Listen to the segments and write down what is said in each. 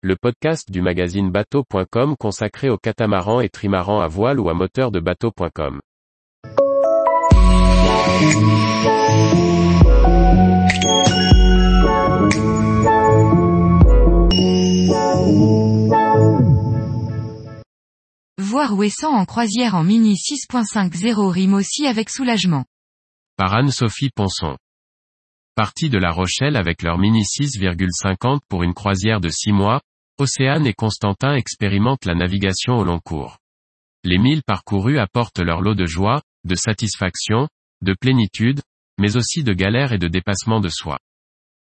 le podcast du magazine bateau.com consacré aux catamarans et trimarans à voile ou à moteur de bateau.com. Voir Ouessant en croisière en Mini 6.50 rime aussi avec soulagement. Par Anne-Sophie Ponson. Partis de La Rochelle avec leur Mini 6,50 pour une croisière de 6 mois, Océane et Constantin expérimentent la navigation au long cours. Les milles parcourus apportent leur lot de joie, de satisfaction, de plénitude, mais aussi de galères et de dépassement de soi.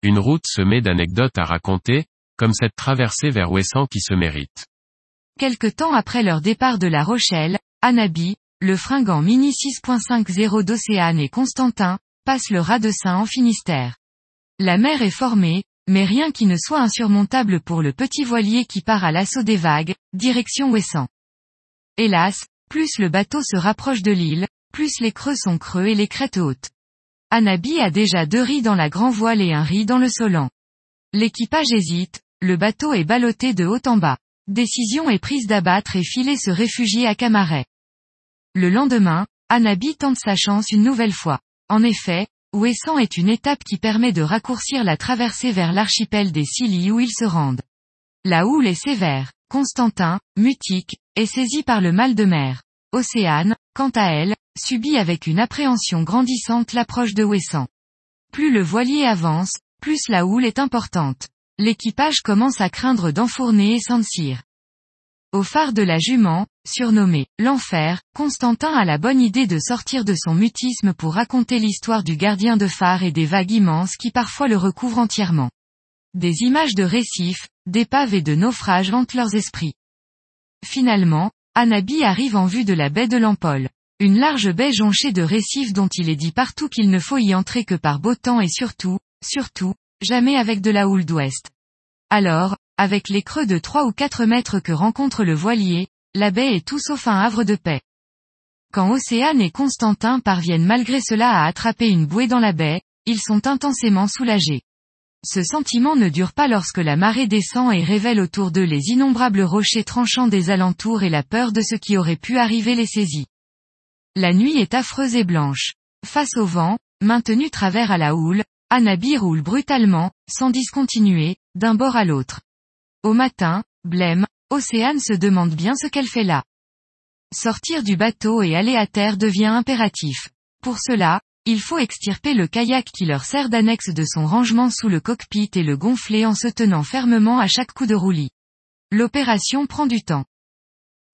Une route semée d'anecdotes à raconter, comme cette traversée vers Ouessant qui se mérite. Quelque temps après leur départ de La Rochelle, Anabi, le fringant Mini 6.50 d'Océane et Constantin, passent le rat de Saint en Finistère. La mer est formée, mais rien qui ne soit insurmontable pour le petit voilier qui part à l'assaut des vagues, direction Ouessant. Hélas, plus le bateau se rapproche de l'île, plus les creux sont creux et les crêtes hautes. Anabi a déjà deux riz dans la grand voile et un riz dans le solant. L'équipage hésite, le bateau est ballotté de haut en bas. Décision est prise d'abattre et filer se réfugier à Camaret. Le lendemain, Anabi tente sa chance une nouvelle fois. En effet, Ouessant est une étape qui permet de raccourcir la traversée vers l'archipel des Scilly où ils se rendent. La houle est sévère. Constantin, mutique, est saisi par le mal de mer. Océane, quant à elle, subit avec une appréhension grandissante l'approche de Ouessant. Plus le voilier avance, plus la houle est importante. L'équipage commence à craindre d'enfourner et s'encire. Au phare de la jument, surnommé l'enfer, Constantin a la bonne idée de sortir de son mutisme pour raconter l'histoire du gardien de phare et des vagues immenses qui parfois le recouvrent entièrement. Des images de récifs, d'épaves et de naufrages hantent leurs esprits. Finalement, Anabi arrive en vue de la baie de l'Empole. Une large baie jonchée de récifs dont il est dit partout qu'il ne faut y entrer que par beau temps et surtout, surtout, jamais avec de la houle d'ouest. Alors, avec les creux de 3 ou 4 mètres que rencontre le voilier, la baie est tout sauf un havre de paix. Quand Océane et Constantin parviennent malgré cela à attraper une bouée dans la baie, ils sont intensément soulagés. Ce sentiment ne dure pas lorsque la marée descend et révèle autour d'eux les innombrables rochers tranchants des alentours et la peur de ce qui aurait pu arriver les saisit. La nuit est affreuse et blanche. Face au vent, maintenu travers à la houle, Anabi roule brutalement, sans discontinuer, d'un bord à l'autre. Au matin, blême, Océane se demande bien ce qu'elle fait là. Sortir du bateau et aller à terre devient impératif. Pour cela, il faut extirper le kayak qui leur sert d'annexe de son rangement sous le cockpit et le gonfler en se tenant fermement à chaque coup de roulis. L'opération prend du temps.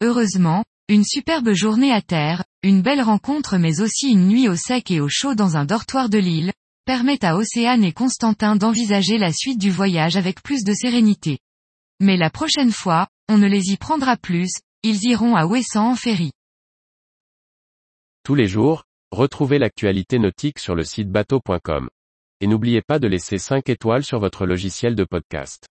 Heureusement, une superbe journée à terre, une belle rencontre mais aussi une nuit au sec et au chaud dans un dortoir de l'île, permet à Océane et Constantin d'envisager la suite du voyage avec plus de sérénité. Mais la prochaine fois, on ne les y prendra plus, ils iront à Ouessant en ferry. Tous les jours, retrouvez l'actualité nautique sur le site bateau.com. Et n'oubliez pas de laisser 5 étoiles sur votre logiciel de podcast.